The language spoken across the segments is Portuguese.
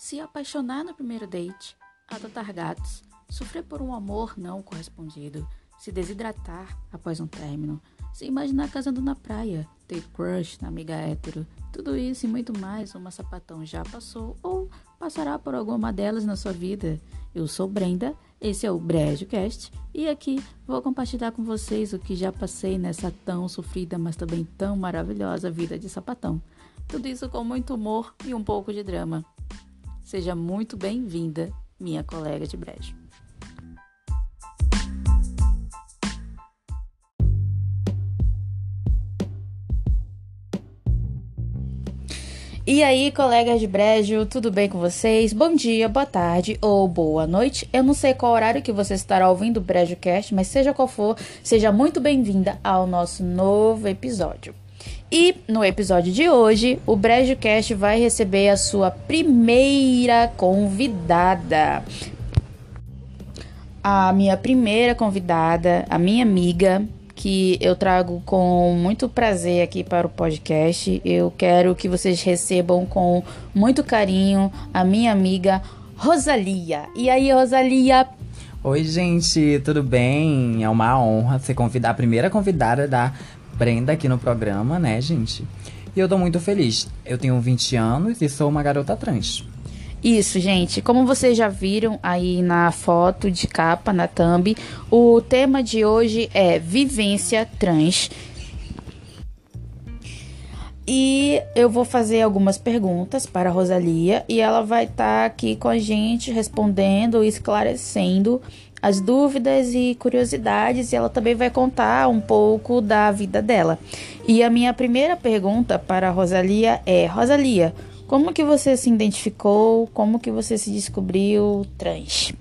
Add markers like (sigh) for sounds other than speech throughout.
se apaixonar no primeiro date, adotar gatos, sofrer por um amor não correspondido, se desidratar após um término, se imaginar casando na praia, ter crush na amiga hétero, tudo isso e muito mais uma sapatão já passou ou passará por alguma delas na sua vida. Eu sou Brenda, esse é o BrejoCast e aqui vou compartilhar com vocês o que já passei nessa tão sofrida, mas também tão maravilhosa vida de sapatão. Tudo isso com muito humor e um pouco de drama. Seja muito bem-vinda, minha colega de brejo. E aí, colegas de brejo, tudo bem com vocês? Bom dia, boa tarde ou boa noite. Eu não sei qual horário que você estará ouvindo o BrejoCast, mas seja qual for, seja muito bem-vinda ao nosso novo episódio. E no episódio de hoje, o BrejoCast vai receber a sua primeira convidada. A minha primeira convidada, a minha amiga, que eu trago com muito prazer aqui para o podcast. Eu quero que vocês recebam com muito carinho a minha amiga Rosalia. E aí, Rosalia? Oi, gente, tudo bem? É uma honra ser convidar a primeira convidada da Brenda aqui no programa, né, gente? E eu tô muito feliz. Eu tenho 20 anos e sou uma garota trans. Isso, gente. Como vocês já viram aí na foto de capa, na thumb, o tema de hoje é vivência trans. E eu vou fazer algumas perguntas para a Rosalia e ela vai estar tá aqui com a gente respondendo e esclarecendo as dúvidas e curiosidades e ela também vai contar um pouco da vida dela. E a minha primeira pergunta para Rosalia é: Rosalia, como que você se identificou? Como que você se descobriu trans?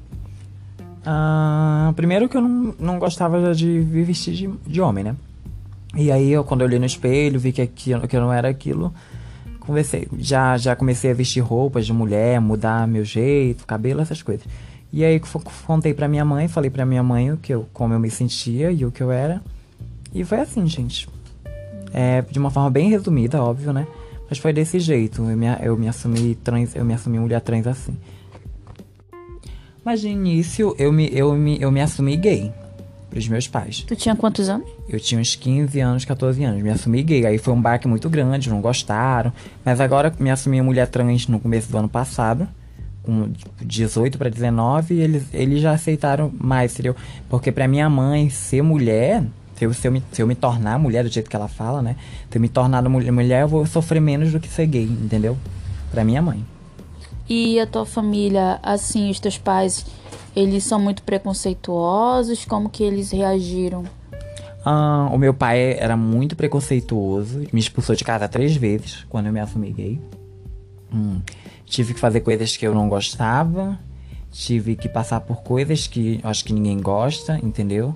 Ah, primeiro que eu não, não gostava de me vestir de, de homem, né? E aí, eu, quando eu olhei no espelho, vi que, aquilo, que eu não era aquilo, conversei. Já, já comecei a vestir roupas de mulher, mudar meu jeito, cabelo, essas coisas. E aí, contei pra minha mãe, falei pra minha mãe o que eu, como eu me sentia e o que eu era. E foi assim, gente. É, de uma forma bem resumida, óbvio, né? Mas foi desse jeito. Eu me, eu me assumi trans, eu me assumi mulher trans assim. Mas de início eu me, eu me, eu me assumi gay pros meus pais. Tu tinha quantos anos? Eu tinha uns 15 anos, 14 anos. Me assumi gay. Aí foi um baque muito grande, não gostaram. Mas agora me assumi mulher trans no começo do ano passado. Com 18 para 19, eles, eles já aceitaram mais, entendeu? Porque pra minha mãe, ser mulher se eu, se, eu me, se eu me tornar mulher do jeito que ela fala, né? Se eu me tornar mulher, eu vou sofrer menos do que ser gay, entendeu? Pra minha mãe. E a tua família, assim, os teus pais, eles são muito preconceituosos? Como que eles reagiram? Ah, o meu pai era muito preconceituoso, me expulsou de casa três vezes quando eu me assumi gay. Hum, tive que fazer coisas que eu não gostava, tive que passar por coisas que acho que ninguém gosta, entendeu?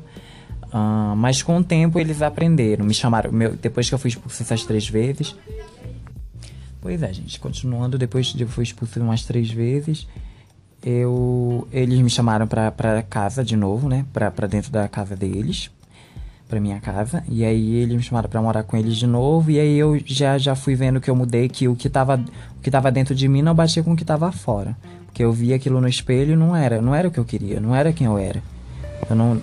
Uh, mas com o tempo eles aprenderam. Me chamaram. Meu, depois que eu fui expulso essas três vezes. Pois é, gente. Continuando, depois de eu fui expulso umas três vezes, eu, eles me chamaram pra, pra casa de novo, né? Pra, pra dentro da casa deles. Pra minha casa. E aí eles me chamaram pra morar com eles de novo. E aí eu já, já fui vendo que eu mudei, que o que tava, o que tava dentro de mim não batia com o que tava fora. Porque eu via aquilo no espelho não era. Não era o que eu queria. Não era quem eu era. Eu não,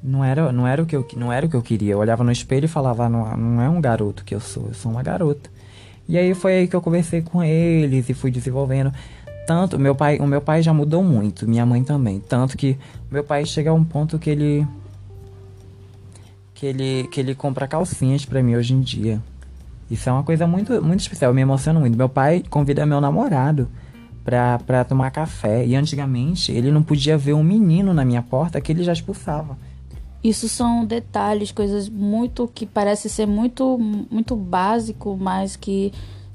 não era, não era o que eu, não era o que eu queria. Eu olhava no espelho e falava, não, não é um garoto que eu sou, eu sou uma garota. E aí foi aí que eu conversei com eles e fui desenvolvendo. Tanto, meu pai, o meu pai já mudou muito, minha mãe também. Tanto que meu pai chega a um ponto que ele que ele que ele compra calcinhas para mim hoje em dia. Isso é uma coisa muito muito especial, eu me emociono muito. Meu pai convida meu namorado pra, pra tomar café. E antigamente ele não podia ver um menino na minha porta que ele já expulsava. Isso são detalhes, coisas muito que parece ser muito muito básico, mas que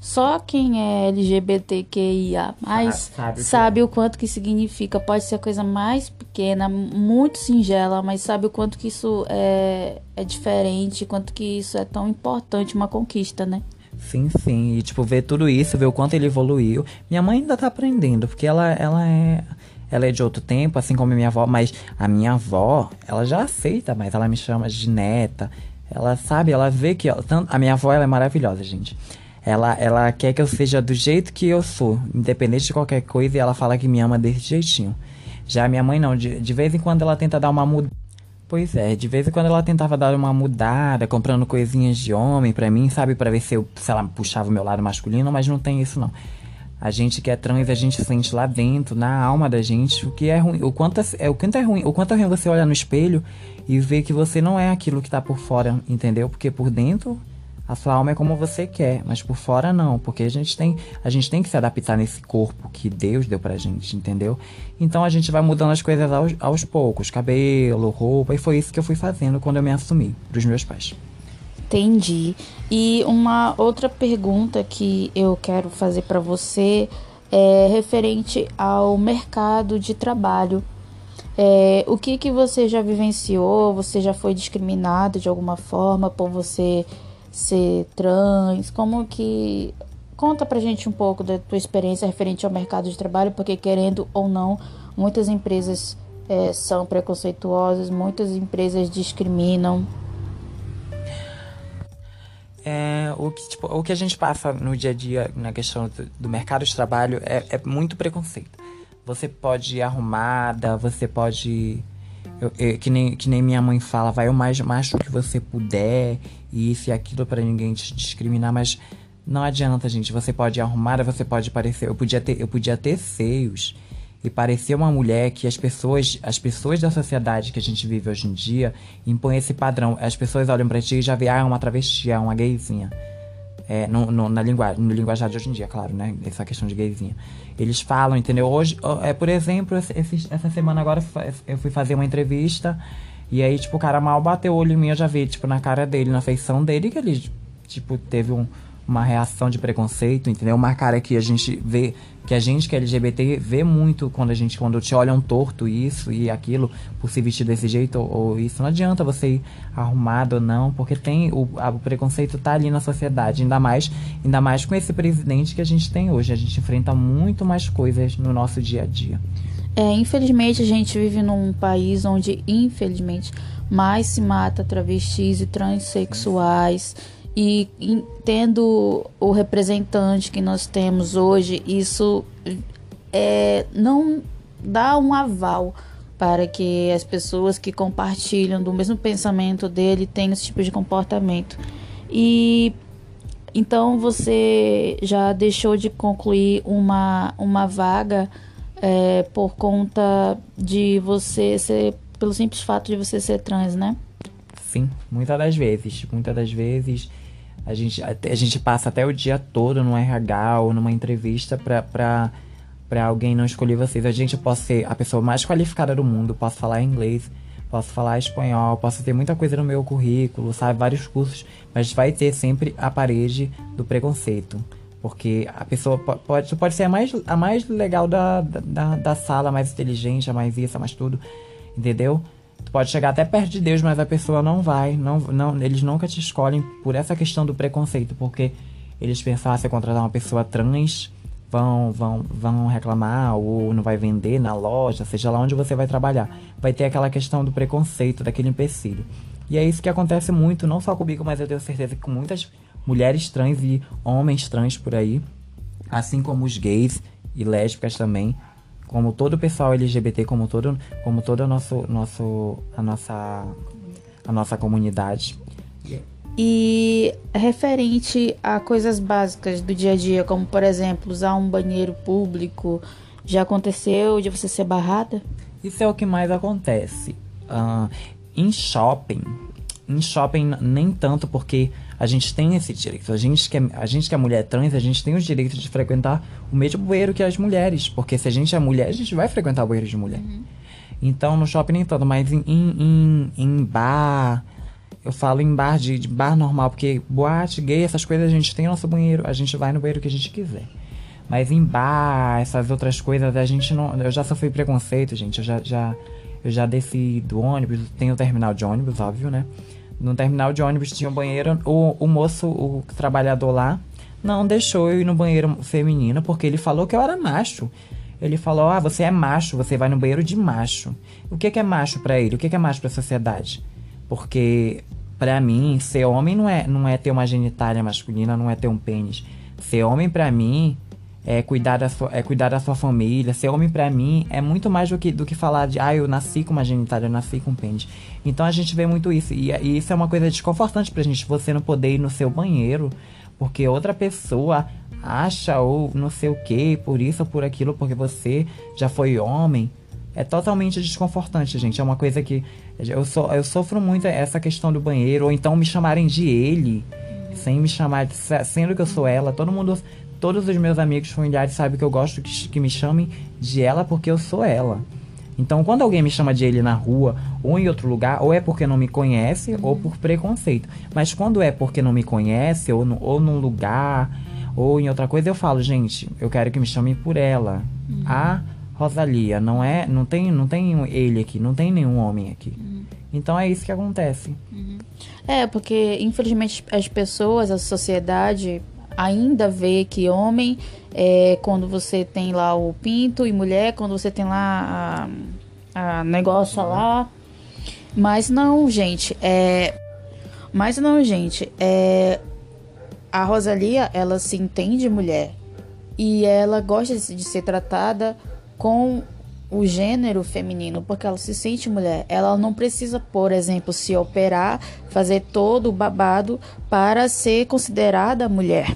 só quem é LGBTQIA mais sabe, sabe o quanto que significa. Pode ser a coisa mais pequena, muito singela, mas sabe o quanto que isso é, é diferente, quanto que isso é tão importante, uma conquista, né? Sim, sim. E, tipo, ver tudo isso, ver o quanto ele evoluiu. Minha mãe ainda tá aprendendo, porque ela, ela é ela é de outro tempo, assim como a minha avó, mas a minha avó, ela já aceita, mas ela me chama de neta. Ela sabe, ela vê que. Tanto, a minha avó, ela é maravilhosa, gente. Ela, ela quer que eu seja do jeito que eu sou, independente de qualquer coisa, e ela fala que me ama desse jeitinho. Já minha mãe não, de, de vez em quando ela tenta dar uma mudada. Pois é, de vez em quando ela tentava dar uma mudada, comprando coisinhas de homem pra mim, sabe? Pra ver se eu, sei lá, puxava o meu lado masculino, mas não tem isso não. A gente que é trans, a gente sente lá dentro, na alma da gente, o que é ruim, o quanto é, é o quanto é ruim, o quanto é ruim você olhar no espelho e ver que você não é aquilo que tá por fora, entendeu? Porque por dentro a sua alma é como você quer, mas por fora não, porque a gente tem, a gente tem que se adaptar nesse corpo que Deus deu pra gente, entendeu? Então a gente vai mudando as coisas aos, aos poucos, cabelo, roupa, e foi isso que eu fui fazendo quando eu me assumi pros meus pais. Entendi. E uma outra pergunta que eu quero fazer para você é referente ao mercado de trabalho. É, o que que você já vivenciou? Você já foi discriminado de alguma forma por você ser trans? Como que conta pra gente um pouco da tua experiência referente ao mercado de trabalho, porque querendo ou não, muitas empresas é, são preconceituosas, muitas empresas discriminam. É, o, que, tipo, o que a gente passa no dia a dia na questão do, do mercado de trabalho é, é muito preconceito. Você pode ir arrumada, você pode eu, eu, que, nem, que nem minha mãe fala, vai o mais macho que você puder, e isso e aquilo para ninguém te discriminar, mas não adianta, gente. Você pode arrumar, você pode parecer. Eu podia ter, eu podia ter seios e parecer uma mulher que as pessoas, as pessoas da sociedade que a gente vive hoje em dia impõem esse padrão. As pessoas olham para ti e já veem, ah, é uma travesti, é uma gayzinha. É, no, no, na linguagem, no linguajar de hoje em dia, claro, né? Essa questão de gayzinha. Eles falam, entendeu? Hoje, é, por exemplo, esse, essa semana agora eu fui fazer uma entrevista e aí, tipo, o cara mal bateu o olho em mim, eu já vi, tipo, na cara dele, na feição dele, que ele, tipo, teve um, uma reação de preconceito, entendeu? Uma cara que a gente vê, que a gente que é LGBT vê muito quando a gente, quando te olham torto isso e aquilo, por se vestir desse jeito ou, ou isso. Não adianta você ir arrumado ou não, porque tem o, a, o preconceito tá ali na sociedade, ainda mais, ainda mais com esse presidente que a gente tem hoje. A gente enfrenta muito mais coisas no nosso dia a dia. É, infelizmente a gente vive num país onde, infelizmente, mais se mata travestis e transexuais. E tendo o representante que nós temos hoje, isso é, não dá um aval para que as pessoas que compartilham do mesmo pensamento dele tenham esse tipo de comportamento. E então você já deixou de concluir uma, uma vaga é, por conta de você ser. pelo simples fato de você ser trans, né? Sim, muitas das vezes. Muitas das vezes a gente, a, a gente passa até o dia todo no RH ou numa entrevista pra. pra para alguém não escolher vocês. A gente pode ser a pessoa mais qualificada do mundo, posso falar inglês, posso falar espanhol, posso ter muita coisa no meu currículo, sabe, vários cursos, mas vai ter sempre a parede do preconceito. Porque a pessoa pode, pode ser a mais, a mais legal da, da, da sala, a mais inteligente, a mais isso, a mais tudo. Entendeu? Tu pode chegar até perto de Deus, mas a pessoa não vai. Não, não, eles nunca te escolhem por essa questão do preconceito. Porque eles pensam, ah, se contratar uma pessoa trans, vão, vão, vão reclamar ou não vai vender na loja, seja lá onde você vai trabalhar. Vai ter aquela questão do preconceito, daquele empecilho. E é isso que acontece muito, não só comigo, mas eu tenho certeza que com muitas mulheres trans e homens trans por aí, assim como os gays e lésbicas também, como todo o pessoal LGBT, como todo, como toda nosso, nosso, a nossa, a nossa comunidade. E referente a coisas básicas do dia a dia, como por exemplo usar um banheiro público, já aconteceu de você ser barrada? Isso é o que mais acontece. Uh, em shopping, em shopping nem tanto porque a gente tem esse direito. A gente, que é, a gente que é mulher trans, a gente tem os direitos de frequentar o mesmo bueiro que as mulheres. Porque se a gente é mulher, a gente vai frequentar o bueiro de mulher. Uhum. Então, no shopping nem tanto, mas em, em, em bar... Eu falo em bar de, de, bar normal, porque boate, gay, essas coisas a gente tem nosso banheiro, a gente vai no banheiro que a gente quiser. Mas em bar, essas outras coisas, a gente não. Eu já sofri preconceito, gente. Eu já, já, eu já desci do ônibus, tem o terminal de ônibus, óbvio, né? No terminal de ônibus tinha um banheiro, o, o moço, o trabalhador lá, não deixou eu ir no banheiro feminino porque ele falou que eu era macho. Ele falou: "Ah, você é macho, você vai no banheiro de macho". O que que é macho para ele? O que que é macho para a sociedade? Porque para mim, ser homem não é não é ter uma genitália masculina, não é ter um pênis. Ser homem para mim é cuidar, da sua, é cuidar da sua família. Ser homem para mim é muito mais do que, do que falar de, ah, eu nasci com uma genitália, eu nasci com pênis. Então a gente vê muito isso. E, e isso é uma coisa desconfortante pra gente, você não poder ir no seu banheiro, porque outra pessoa acha ou não sei o que, por isso ou por aquilo, porque você já foi homem. É totalmente desconfortante, gente. É uma coisa que eu, so, eu sofro muito essa questão do banheiro, ou então me chamarem de ele, sem me chamar, sendo que eu sou ela. Todo mundo todos os meus amigos familiares sabem que eu gosto que, que me chamem de ela porque eu sou ela. Então, quando alguém me chama de ele na rua ou em outro lugar, ou é porque não me conhece uhum. ou por preconceito. Mas quando é porque não me conhece, ou, no, ou num lugar, ou em outra coisa, eu falo, gente, eu quero que me chamem por ela. Uhum. A Rosalia, não é, não tem, não tem ele aqui, não tem nenhum homem aqui. Uhum. Então é isso que acontece. Uhum. É, porque infelizmente as pessoas, a sociedade ainda vê que homem é quando você tem lá o pinto e mulher quando você tem lá a, a negócio lá. Mas não, gente, é. Mas não, gente, é. A Rosalia, ela se entende mulher e ela gosta de ser tratada com o gênero feminino, porque ela se sente mulher. Ela não precisa, por exemplo, se operar, fazer todo o babado para ser considerada mulher.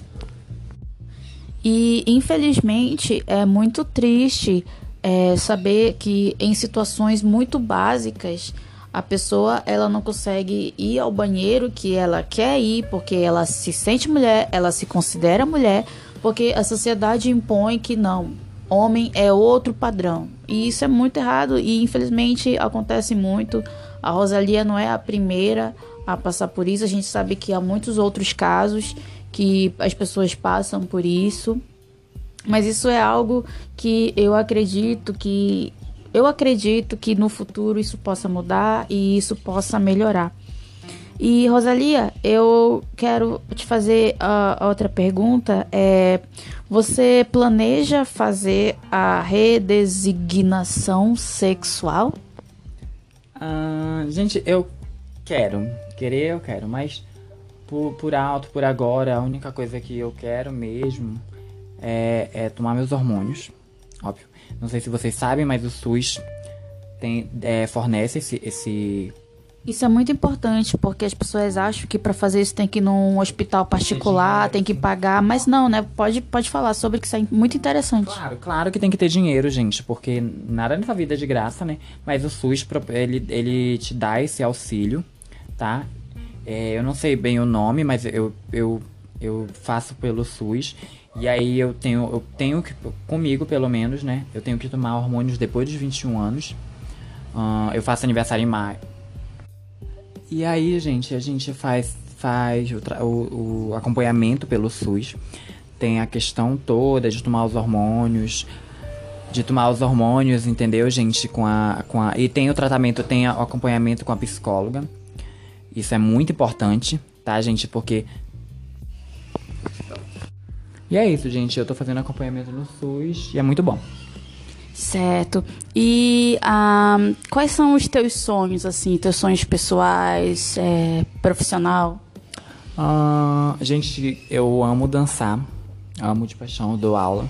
E infelizmente é muito triste é, saber que em situações muito básicas a pessoa ela não consegue ir ao banheiro que ela quer ir porque ela se sente mulher, ela se considera mulher, porque a sociedade impõe que não, homem é outro padrão. E isso é muito errado e infelizmente acontece muito. A Rosalia não é a primeira a passar por isso, a gente sabe que há muitos outros casos que as pessoas passam por isso. Mas isso é algo que eu acredito que eu acredito que no futuro isso possa mudar e isso possa melhorar. E Rosalia, eu quero te fazer a, outra pergunta. É, você planeja fazer a redesignação sexual? Ah, gente, eu quero. Querer eu quero, mas por, por alto, por agora, a única coisa que eu quero mesmo é, é tomar meus hormônios. Óbvio. Não sei se vocês sabem, mas o SUS tem, é, fornece esse, esse isso é muito importante, porque as pessoas acham que para fazer isso tem que ir num hospital particular, tem que pagar, mas não, né? Pode, pode falar sobre que isso é muito interessante. Claro, claro que tem que ter dinheiro, gente, porque nada nessa vida é de graça, né? Mas o SUS, ele, ele te dá esse auxílio, tá? É, eu não sei bem o nome, mas eu, eu, eu faço pelo SUS. E aí eu tenho, eu tenho que, comigo pelo menos, né? Eu tenho que tomar hormônios depois dos 21 anos. Uh, eu faço aniversário em maio. E aí, gente, a gente faz, faz o, o, o acompanhamento pelo SUS. Tem a questão toda de tomar os hormônios, de tomar os hormônios, entendeu, gente? Com a, com a, e tem o tratamento, tem o acompanhamento com a psicóloga. Isso é muito importante, tá, gente? Porque. E é isso, gente. Eu tô fazendo acompanhamento no SUS e é muito bom. Certo. E um, quais são os teus sonhos, assim, teus sonhos pessoais, é, profissional? Uh, gente, eu amo dançar, amo de paixão, dou aula.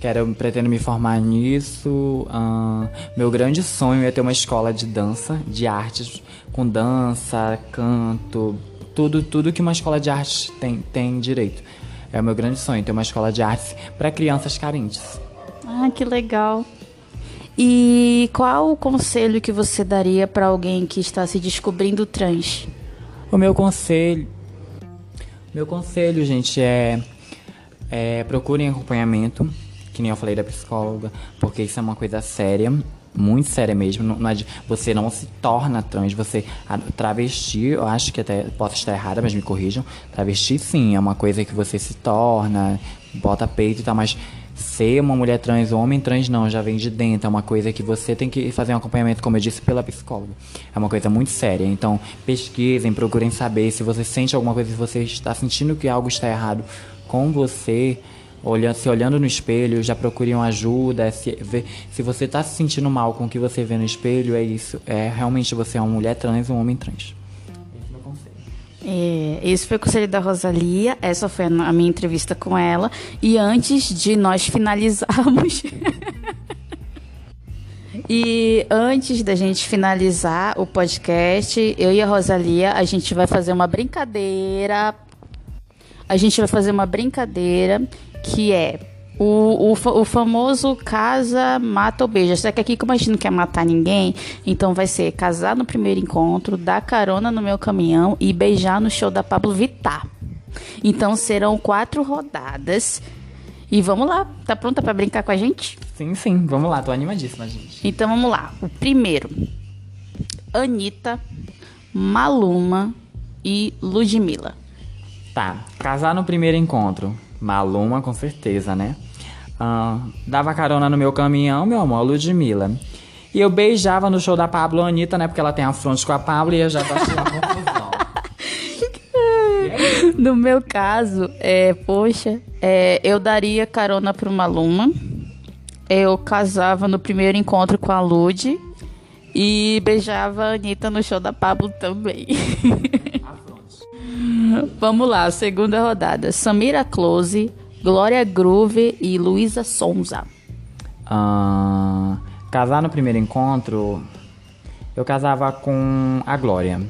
Quero, pretendo me formar nisso. Uh, meu grande sonho é ter uma escola de dança, de artes, com dança, canto, tudo, tudo que uma escola de artes tem, tem direito. É o meu grande sonho, ter uma escola de artes para crianças carentes. Ah, que legal. E qual o conselho que você daria para alguém que está se descobrindo trans? O meu conselho, meu conselho, gente, é, é procurem acompanhamento que nem eu falei da psicóloga, porque isso é uma coisa séria, muito séria mesmo. Não, é de, você não se torna trans, você travesti, eu acho que até posso estar errada, mas me corrijam. Travesti sim, é uma coisa que você se torna, bota peito e tal, mas ser uma mulher trans ou homem trans não, já vem de dentro, é uma coisa que você tem que fazer um acompanhamento, como eu disse, pela psicóloga. É uma coisa muito séria. Então, pesquisem, procurem saber se você sente alguma coisa, se você está sentindo que algo está errado com você, olhando, se olhando no espelho, já procuriam ajuda. Se, se você está se sentindo mal com o que você vê no espelho, é isso. É realmente você é uma mulher trans um homem trans. É, esse foi o conselho da Rosalia, essa foi a minha entrevista com ela. E antes de nós finalizarmos. (laughs) e antes da gente finalizar o podcast, eu e a Rosalia, a gente vai fazer uma brincadeira. A gente vai fazer uma brincadeira que é o, o, o, famoso casa, mata ou beija. Só que aqui, como a gente não quer matar ninguém, então vai ser casar no primeiro encontro, dar carona no meu caminhão e beijar no show da Pablo Vittar. Então serão quatro rodadas. E vamos lá, tá pronta para brincar com a gente? Sim, sim, vamos lá, tô animadíssima, gente. Então vamos lá. O primeiro: Anitta, Maluma e Ludmilla. Tá, casar no primeiro encontro. Maluma, com certeza, né? Ah, dava carona no meu caminhão, meu amor, Ludmilla. E eu beijava no show da Pablo Anitta, né? Porque ela tem a fronte com a Pablo e eu já achando uma confusão. (laughs) no meu caso, é, poxa, é, eu daria carona pro Maluma. Eu casava no primeiro encontro com a Lud. E beijava a Anitta no show da Pablo também. (laughs) Vamos lá, segunda rodada. Samira Close, Glória Groove e Luísa Sonza. Uh, casar no primeiro encontro, eu casava com a Glória.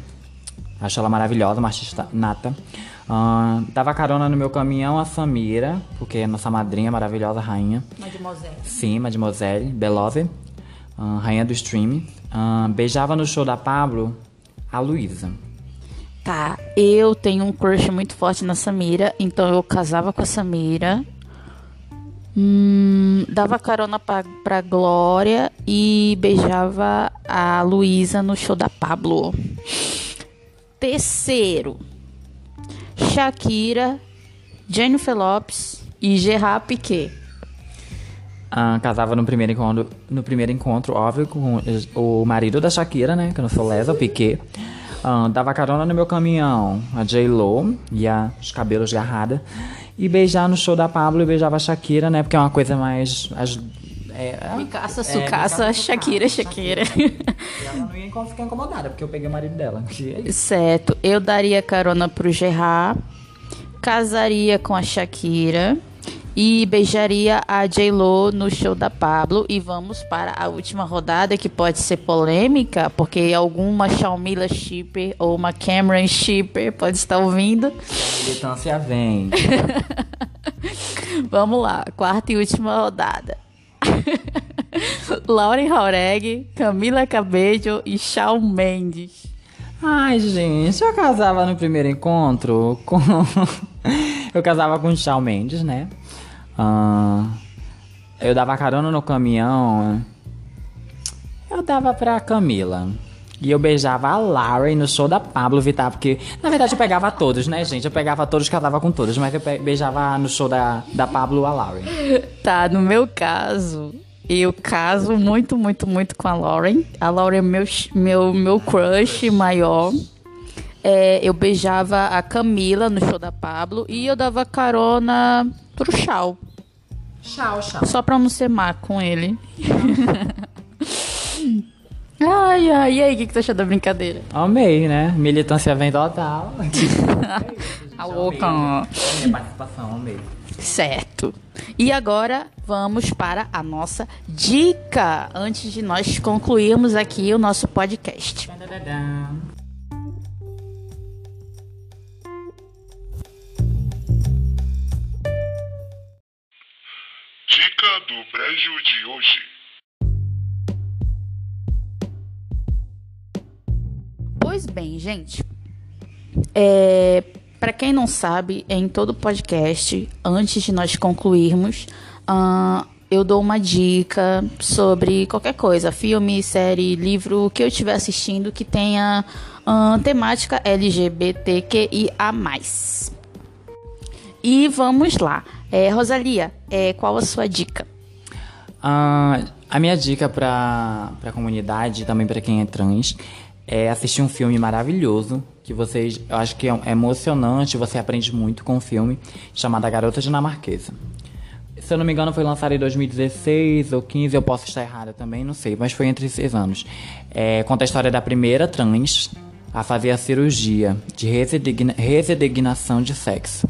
Acho ela maravilhosa, uma artista nata. Uh, dava carona no meu caminhão a Samira, porque é nossa madrinha maravilhosa, rainha. Mademoiselle. Sim, Mademoiselle, Belove, uh, rainha do stream. Uh, beijava no show da Pablo a Luísa. Tá, eu tenho um crush muito forte na Samira, então eu casava com a Samira. Hum, dava carona pra, pra Glória e beijava a Luísa no show da Pablo. Terceiro, Shakira, Jennifer Lopes e Gerard Piquet. Ah, casava no primeiro encontro, no primeiro encontro, óbvio, com o marido da Shakira, né? Que eu não sou lesa, o Piquet. Uh, dava carona no meu caminhão, a J-Lo e a, os cabelos garrada. E beijar no show da Pablo e beijava a Shakira, né? Porque é uma coisa mais. As, é, Micaça, sucaça, é, Shakira, Shakira. Shakira. E ela não ia ficar incomodada, porque eu peguei o marido dela. É certo. Eu daria carona pro Gerard, casaria com a Shakira e beijaria a J-Lo no show da Pablo. E vamos para a última rodada, que pode ser polêmica, porque alguma Shaumila Shipper ou uma Cameron Shipper pode estar ouvindo. A militância vem. (laughs) vamos lá, quarta e última rodada. (laughs) Lauren Haureg, Camila Cabello e Shawn Mendes. Ai, gente, eu casava no primeiro encontro com. (laughs) eu casava com o Shawn Mendes, né? Uh, eu dava carona no caminhão. Eu dava pra Camila. E eu beijava a Larry no show da Pablo Vittar, porque na verdade eu pegava todos, né, gente? Eu pegava todos, casava com todos, mas eu beijava no show da, da Pablo a Larry. (laughs) Tá, no meu caso, eu caso muito, muito, muito com a Lauren. A Lauren é meu, meu, meu crush maior. É, eu beijava a Camila no show da Pablo e eu dava carona pro Chau. Tchau, tchau. Só pra não ser má com ele. ai, ai, e aí, o que, que você achou da brincadeira? Amei, né? Militância vem total. (laughs) a louca. Minha participação, amei. Certo. E agora vamos para a nossa dica, antes de nós concluirmos aqui o nosso podcast. Dica do Brejo de hoje. Pois bem, gente. É, para quem não sabe, em todo podcast, antes de nós concluirmos, uh, eu dou uma dica sobre qualquer coisa, filme, série, livro, que eu estiver assistindo que tenha uh, temática LGBTQIA+. E vamos lá. É, Rosalia, é, qual a sua dica? Uh, a minha dica para a comunidade, também para quem é trans, é assistir um filme maravilhoso que vocês, eu acho que é, é emocionante, você aprende muito com o um filme chamado A Garota Dinamarquesa. Se eu não me engano, foi lançado em 2016 ou 15, eu posso estar errada também, não sei, mas foi entre esses anos. É, conta a história da primeira trans a fazer a cirurgia de resigna resignação de sexo.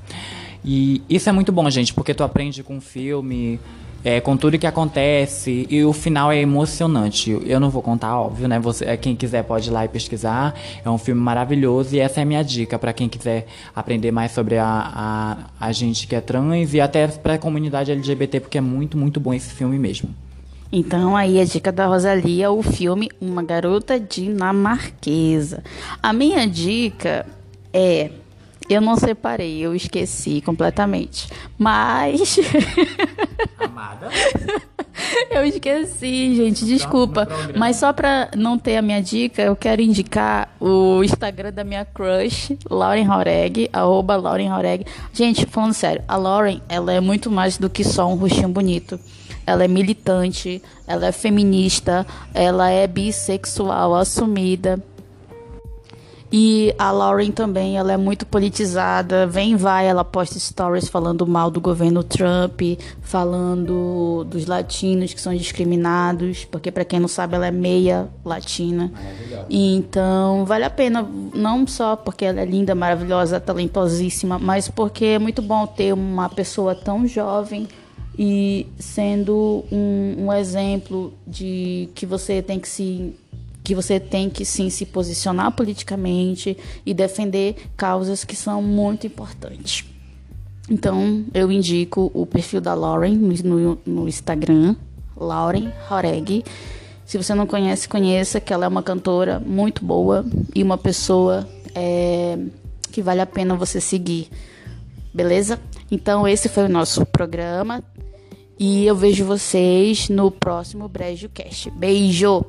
E isso é muito bom, gente, porque tu aprende com o filme, é, com tudo que acontece e o final é emocionante. Eu não vou contar, óbvio, né? Você, é, quem quiser pode ir lá e pesquisar. É um filme maravilhoso e essa é a minha dica para quem quiser aprender mais sobre a, a, a gente que é trans e até para a comunidade LGBT, porque é muito, muito bom esse filme mesmo. Então aí a dica da Rosalia, o filme Uma Garota Dinamarquesa. A minha dica é eu não separei, eu esqueci completamente. Mas. (laughs) Amada? eu esqueci, gente, desculpa. Mas só pra não ter a minha dica, eu quero indicar o Instagram da minha crush, Lauren Horeg, arroba Lauren Horeg. Gente, falando sério, a Lauren, ela é muito mais do que só um rostinho bonito ela é militante, ela é feminista, ela é bissexual assumida. E a Lauren também, ela é muito politizada. Vem vai, ela posta stories falando mal do governo Trump, falando dos latinos que são discriminados, porque para quem não sabe, ela é meia latina. E então, vale a pena, não só porque ela é linda, maravilhosa, talentosíssima, mas porque é muito bom ter uma pessoa tão jovem e sendo um, um exemplo de que você tem que se que você tem que sim se posicionar politicamente e defender causas que são muito importantes. Então, eu indico o perfil da Lauren no, no Instagram, Lauren Horeg. Se você não conhece, conheça, que ela é uma cantora muito boa e uma pessoa é, que vale a pena você seguir. Beleza? Então, esse foi o nosso programa. E eu vejo vocês no próximo Brejo Cast. Beijo!